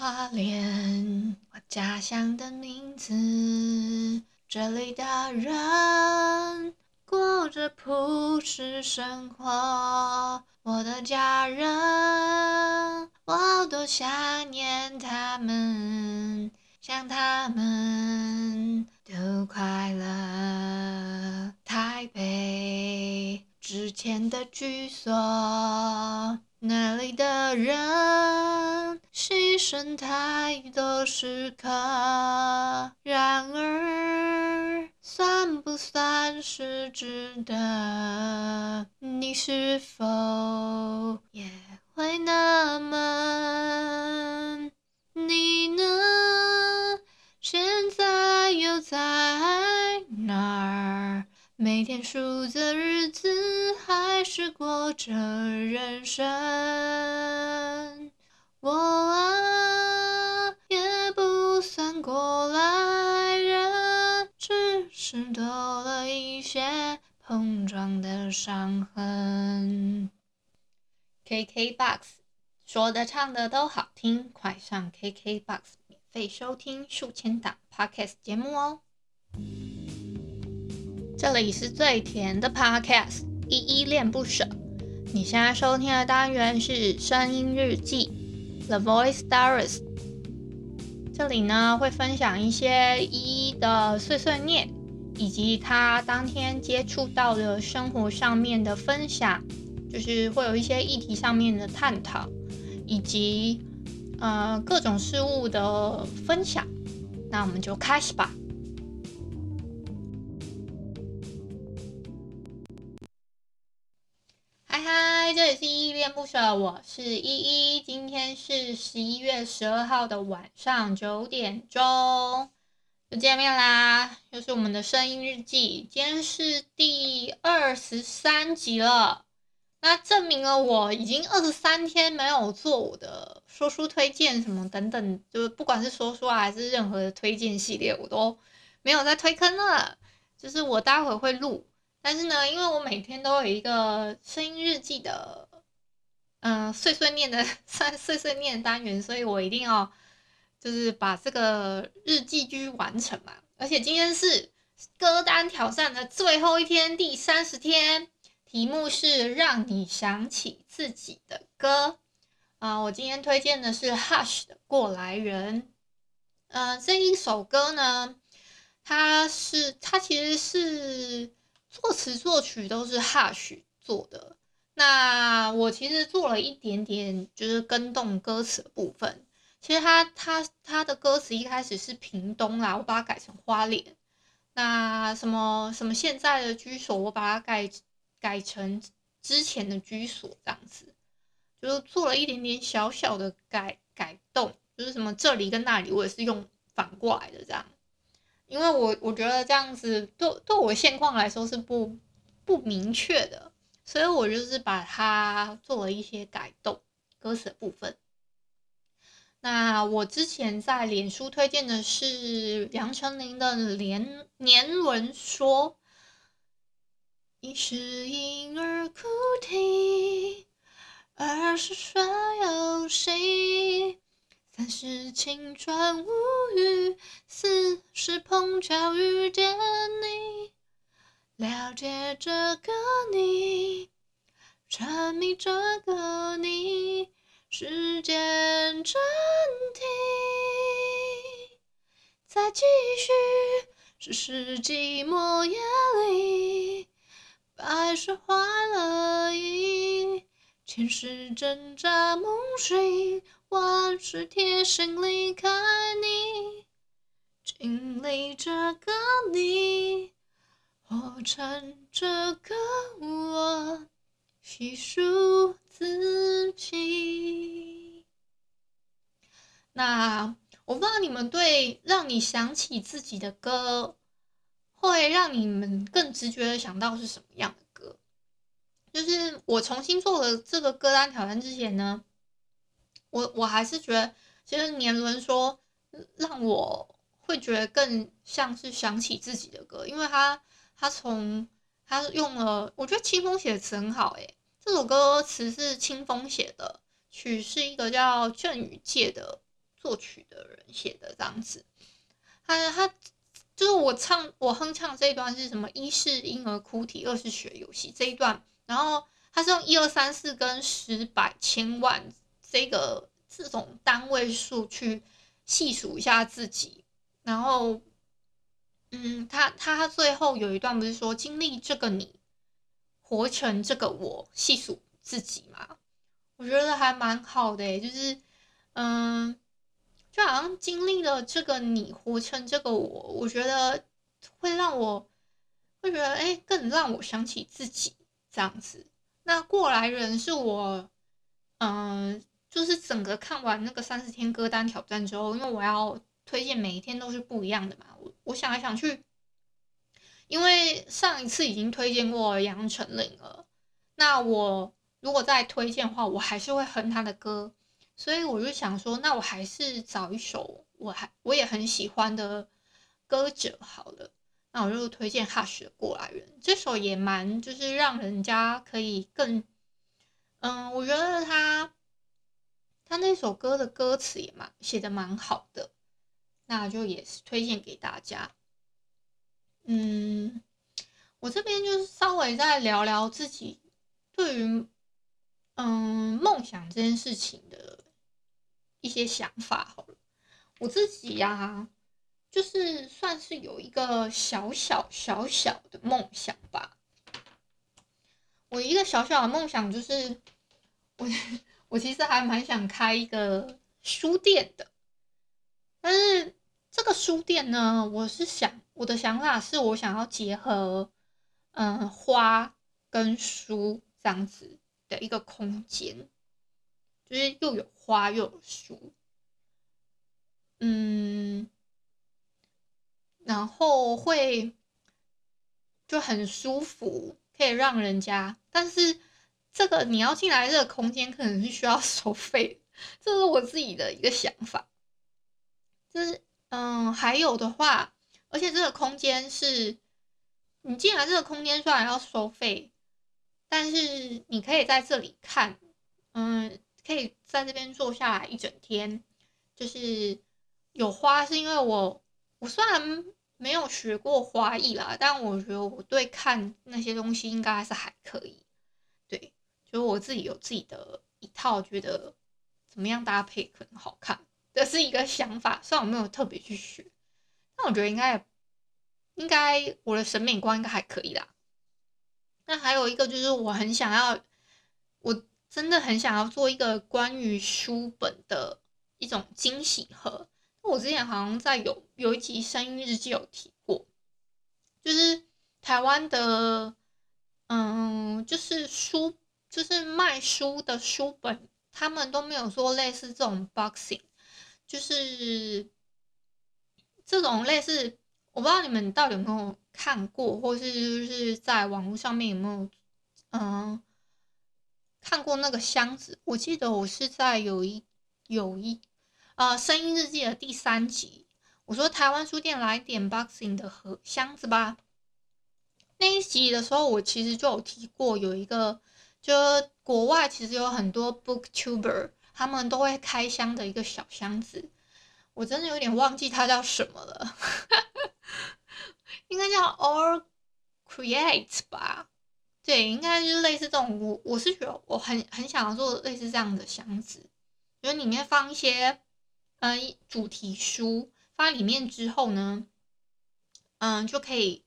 花莲，我家乡的名字。这里的人过着朴实生活，我的家人，我多想念他们，想他们都快乐。台北之前的居所，那里的人牺牲太多时刻，然而算不算是值得？你是否也会那么？你呢？现在又在哪儿？每天数着日子，还是过着人生。我啊，也不算过来人，只是多了一些碰撞的伤痕。KKBOX 说的唱的都好听，快上 KKBOX 免费收听数千档 Podcast 节目哦。这里是最甜的 Podcast，依依恋不舍。你现在收听的单元是声音日记，The Voice Stars，。这里呢会分享一些一一的碎碎念，以及他当天接触到的生活上面的分享，就是会有一些议题上面的探讨，以及呃各种事物的分享。那我们就开始吧。这里是依依恋不舍，我是依依。今天是十一月十二号的晚上九点钟，又见面啦，又是我们的声音日记。今天是第二十三集了，那证明了我已经二十三天没有做我的说书推荐什么等等，就是不管是说书啊还是任何的推荐系列，我都没有在推坑了。就是我待会会录。但是呢，因为我每天都有一个声音日记的，嗯、碎碎念的 碎碎碎念单元，所以我一定要就是把这个日记继续完成嘛。而且今天是歌单挑战的最后一天，第三十天，题目是让你想起自己的歌啊、我今天推荐的是 Hush 的《过来人》。嗯、这一首歌呢，它是它其实是。作词作曲都是 Hush 做的，那我其实做了一点点，就是跟动歌词的部分。其实他他他的歌词一开始是屏东啦，我把它改成花莲。那什么什么现在的居所，我把它改改成之前的居所，这样子，就是做了一点点小小的改改动，就是什么这里跟那里，我也是用反过来的这样。因为我我觉得这样子对对我现况来说是不不明确的，所以我就是把它做了一些改动，歌词的部分。那我之前在脸书推荐的是杨丞琳的年年轮说，一是婴儿哭啼，二是耍游戏。三是青春无语，四是碰巧遇见你，了解这个你，沉迷这个你，时间暂停，再继续，只是寂寞夜里，百事坏了意，前世挣扎梦醒。万事贴心离开你，经历这个你，活成这个我，细数自己。那我不知道你们对让你想起自己的歌，会让你们更直觉的想到是什么样？就是我重新做了这个歌单挑战之前呢。我我还是觉得，其实年轮说让我会觉得更像是想起自己的歌，因为他他从他用了，我觉得清风写词很好，诶，这首歌词是清风写的，曲是一个叫郑宇界的作曲的人写的这样子。他他就是我唱我哼唱这一段是什么？一是婴儿哭啼，二是学游戏这一段。然后他是用一二三四跟十百千万这个这种单位数去细数一下自己。然后，嗯，他他最后有一段不是说经历这个你，活成这个我，细数自己嘛？我觉得还蛮好的，就是，嗯，就好像经历了这个你，活成这个我，我觉得会让我会觉得，哎，更让我想起自己这样子。那过来人是我，嗯，就是整个看完那个三十天歌单挑战之后，因为我要推荐每一天都是不一样的嘛。我我想来想去，因为上一次已经推荐过杨丞琳了，那我。如果再推荐的话，我还是会哼他的歌，所以我就想说，那我还是找一首我还我也很喜欢的歌者好了。那我就推荐 Hush 的《过来人》，这首也蛮就是让人家可以更，嗯，我觉得他他那首歌的歌词也蛮写的蛮好的，那就也是推荐给大家。嗯，我这边就是稍微再聊聊自己对于。嗯，梦想这件事情的一些想法好了，我自己呀、就是算是有一个小小小小的梦想吧。我一个小小的梦想就是，我我其实还蛮想开一个书店的，但是这个书店呢，我是想我的想法是我想要结合嗯花跟书这样子。的一个空间，就是又有花又有书，嗯，然后会就很舒服，可以让人家，但是这个你要进来这个空间，可能是需要 收费，这是我自己的一个想法。就是嗯，还有的话，而且这个空间是你进来这个空间虽然要收费。但是你可以在这里看，嗯，可以在这边坐下来一整天。就是有花，是因为我我虽然没有学过花艺啦，但我觉得我对看那些东西应该还是还可以。对，就我自己有自己的一套，觉得怎么样搭配可能好看，这是一个想法。虽然我没有特别去学，但我觉得应该应该我的审美观应该还可以啦。那还有一个就是，我很想要，我真的很想要做一个关于书本的一种惊喜盒。我之前好像在有有一集声音日记有提过，就是台湾的，嗯，就是书，就是卖书的书本，他们都没有说类似这种 boxing，就是这种类似，我不知道你们到底有没有。看过，或是就是在网络上面有没有，嗯，看过那个箱子？我记得我是在有一有一，呃，声音日记的第三集，我说台湾书店来点 boxing 的盒箱子吧。那一集的时候，我其实就有提过，有一个，就国外其实有很多 booktuber，他们都会开箱的一个小箱子，我真的有点忘记它叫什么了。应该叫 All Create 吧，对，应该就是类似这种。我我是觉得我很很想要做类似这样的箱子，就是里面放一些、呃、主题书，发里面之后呢，嗯就可以。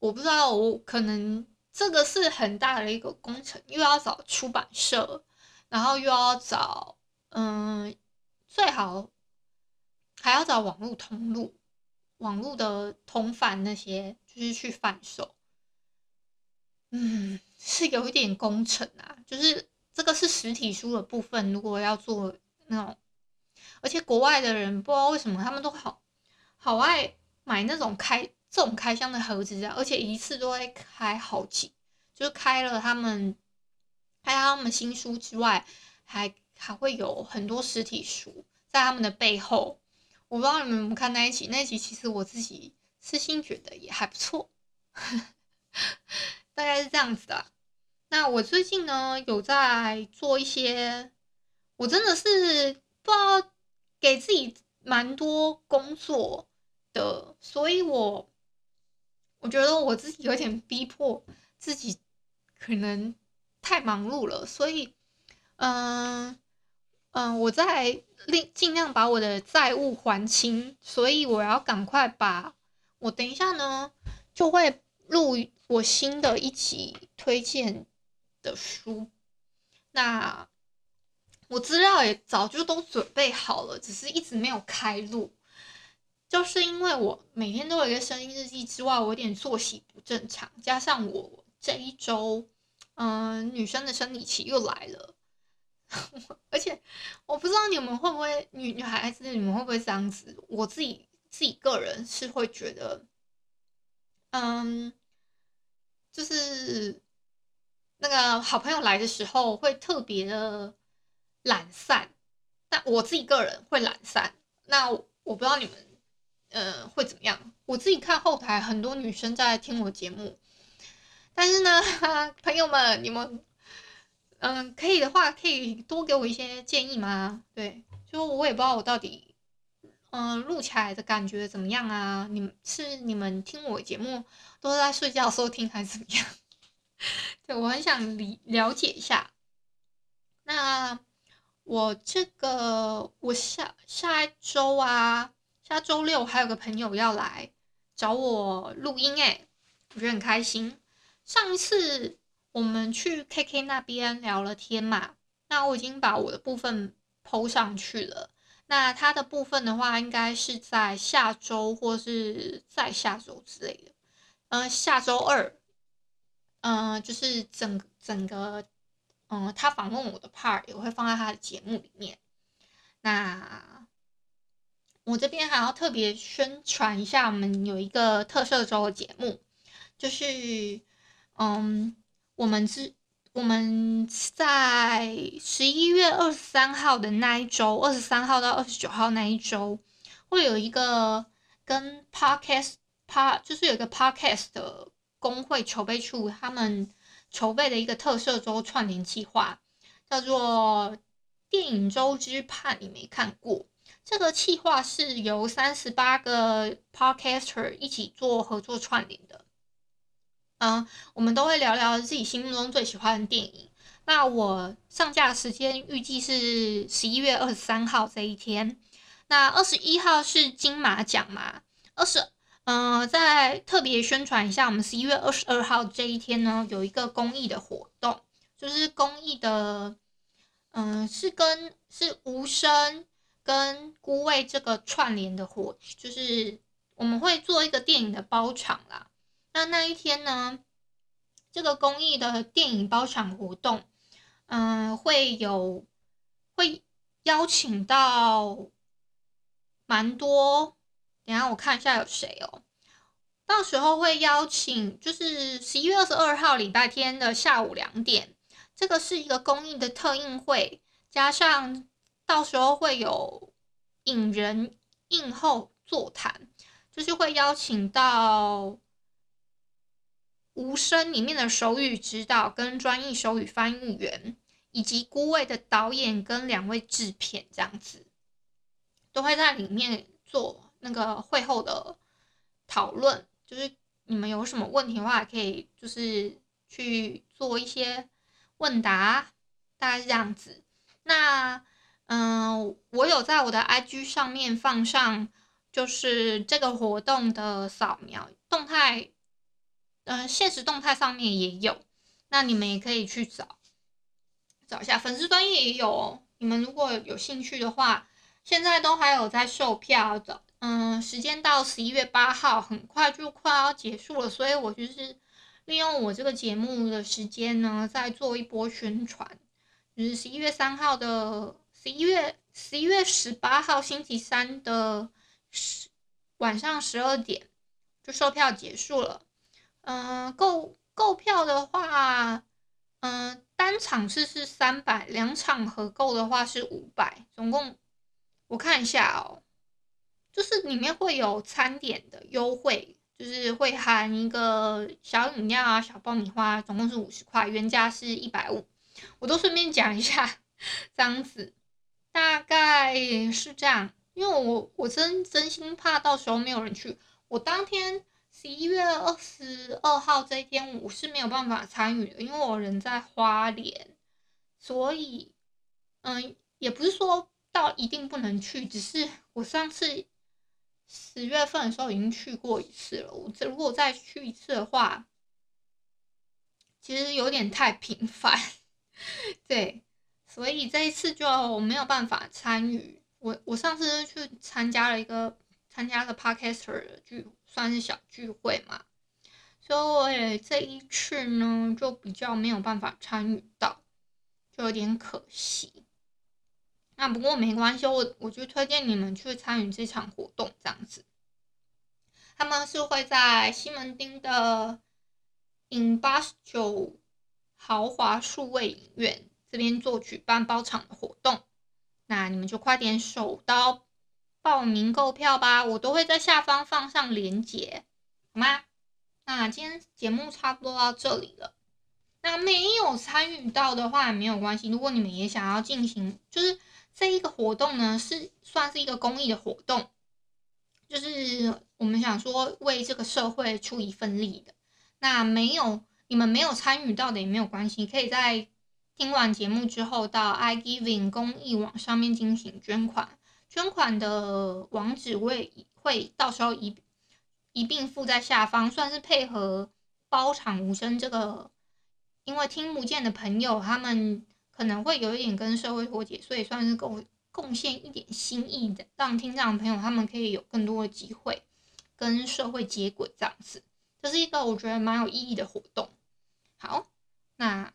我不知道，我可能这个是很大的一个工程，又要找出版社，然后又要找嗯最好还要找网络通路。网络的通贩那些就是去贩售，嗯，是有一点工程啊。就是这个是实体书的部分，如果要做那种，而且国外的人不知道为什么他们都好好爱买那种开这种开箱的盒子啊，而且一次都会开好几，就是开了他们开他们新书之外，还还会有很多实体书在他们的背后。我不知道你们有没有看那一集，那一集其实我自己私心觉得也还不错，大概是这样子的。那我最近呢有在做一些，我真的是不知道给自己蛮多工作的，所以我我觉得我自己有点逼迫自己，可能太忙碌了，所以嗯嗯，我在尽尽量把我的债务还清，所以我要赶快把，我等一下呢就会录我新的一集推荐的书，那。我资料也早就都准备好了，只是一直没有开录，就是因为我每天都有一个声音日记之外，我有点作息不正常，加上我这一周，嗯、女生的生理期又来了，而且我不知道你们会不会女女孩子你们会不会这样子，我自己自己个人是会觉得，嗯，就是那个好朋友来的时候会特别的。懒散，但我自己个人会懒散。那我，不知道你们，呃，会怎么样？我自己看后台很多女生在听我节目，但是呢，朋友们，你们，嗯、可以的话，可以多给我一些建议吗？对，就我也不知道我到底，嗯、呃，录起来的感觉怎么样啊？你们是你们听我节目都是在睡觉收听还是怎么样？对，我很想理了解一下。那。我这个，我下下一周啊，下周六还有个朋友要来找我录音，诶，我觉得很开心。上一次我们去 KK 那边聊了天嘛，那我已经把我的部分 PO 上去了。那他的部分的话，应该是在下周或是再下周之类的。嗯，下周二，嗯，就是整整个。嗯，他访问我的 part 也会放在他的节目里面。那我这边还要特别宣传一下，我们有一个特色周的节目，就是嗯，我们是我们在十一月二十三号的那一周，二十三号到二十九号那一周，会有一个跟 podcast part，就是有一个 podcast 的工会筹备处他们。筹备的一个特色周串联计划，叫做《电影周之怕你没看过》。这个计划是由三十八个 podcaster 一起做合作串联的。嗯，我们都会聊聊自己心目中最喜欢的电影。那我上架时间预计是十一月二十三号这一天。那二十一号是金马奖嘛？二十。嗯、呃，再特别宣传一下，我们十一月二十二号这一天呢，有一个公益的活动，就是公益的，嗯、是跟是无声跟孤味这个串联的活，就是我们会做一个电影的包场啦。那那一天呢，这个公益的电影包场活动，嗯、会有会邀请到蛮多。等下我看一下有谁哦，到时候会邀请，就是十一月二十二号礼拜天的下午两点，这个是一个公益的特映会，加上到时候会有影人映后座谈，就是会邀请到无声里面的手语指导跟专业手语翻译员，以及孤位的导演跟两位制片，这样子都会在里面做。那个会后的讨论，就是你们有什么问题的话，可以就是去做一些问答，大概是这样子。那嗯，我有在我的 IG 上面放上，就是这个活动的扫描动态，嗯，现实动态上面也有，那你们也可以去找找一下，粉丝专页也有哦。你们如果有兴趣的话，现在都还有在售票的。嗯，时间到十一月八号，很快就快要结束了，所以我就是利用我这个节目的时间呢，再做一波宣传。就是十一月三号的十一月十一月十八号星期三的十晚上十二点就售票结束了。嗯，购购票的话，嗯，单场次是三百，两场合购的话是五百，总共我看一下哦。就是里面会有餐点的优惠，就是会含一个小饮料啊、小爆米花，总共是五十块，原价是一百五。我都顺便讲一下，这样子，大概是这样，因为我我真真心怕到时候没有人去。我当天十一月二十二号这一天我是没有办法参与的，因为我人在花莲，所以嗯，也不是说到一定不能去，只是我上次十月份的时候已经去过一次了。我这如果再去一次的话，其实有点太频繁，对。所以这一次就没有办法参与。我我上次去参加了一个参加了 Podcaster 的聚，算是小聚会嘛。所以这一次呢，就比较没有办法参与到，就有点可惜。那不过没关系，我我就推荐你们去参与这场活动，这样子。他们是会在西门町的 in 八十九豪华数位影院。这边做举办包场的活动，那你们就快点手刀报名购票吧，我都会在下方放上链接，好吗？那今天节目差不多到这里了，那没有参与到的话也没有关系，如果你们也想要进行，就是这一个活动呢，是算是一个公益的活动，就是我们想说为这个社会出一份力的，那没有你们没有参与到的也没有关系，可以在。听完节目之后，到 iGiving 公益网上面进行捐款，捐款的网址我也会到时候一一并附在下方，算是配合包场无声这个，因为听不见的朋友他们可能会有一点跟社会脱节，所以算是贡贡献一点心意的，让听障朋友他们可以有更多的机会跟社会接轨，这样子，这是一个我觉得蛮有意义的活动。好，那。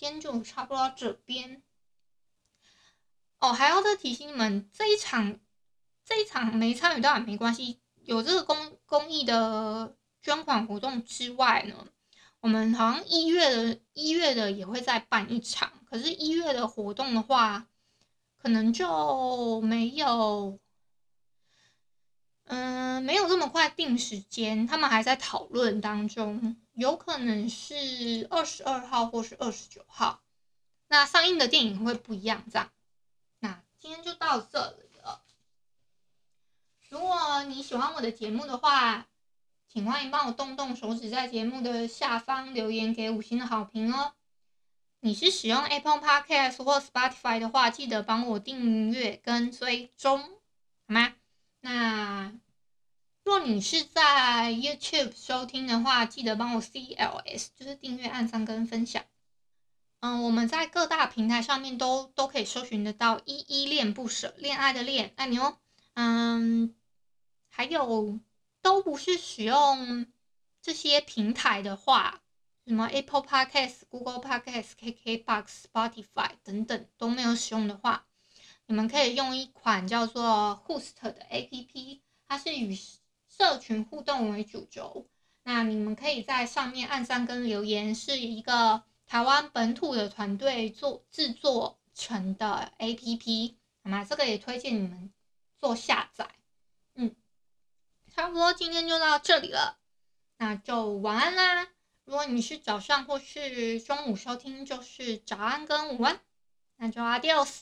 今天就差不多到这边哦，还要再提醒你们，这一场这一场没参与到也没关系。有这个公公益的捐款活动之外呢，我们好像一月的一月的也会再办一场。可是，一月的活动的话，可能就没有，嗯，没有这么快定时间，他们还在讨论当中。有可能是二十二号或是二十九号，那上映的电影会不一样，这样。那今天就到这里了。如果你喜欢我的节目的话，请欢迎帮我动动手指，在节目的下方留言给五星的好评哦。你是使用 Apple Podcast 或 Spotify 的话，记得帮我订阅跟追踪，好吗？那。若你是在 YouTube 收听的话，记得帮我 CLS，就是订阅、按赞跟分享。嗯，我们在各大平台上面都都可以搜寻得到“依依恋不舍”，恋爱的恋，爱你哦。嗯，还有都不是使用这些平台的话，什么 Apple Podcast、Google Podcast、KKBox、Spotify 等等都没有使用的话，你们可以用一款叫做 Host 的 APP，它是与社群互动为主轴，那你们可以在上面按赞跟留言，是一个台湾本土的团队做制作成的 APP，好吗？这个也推荐你们做下载。差不多今天就到这里了，那就晚安啦。如果你是早上或是中午收听，就是早安跟午安，那就 Adios。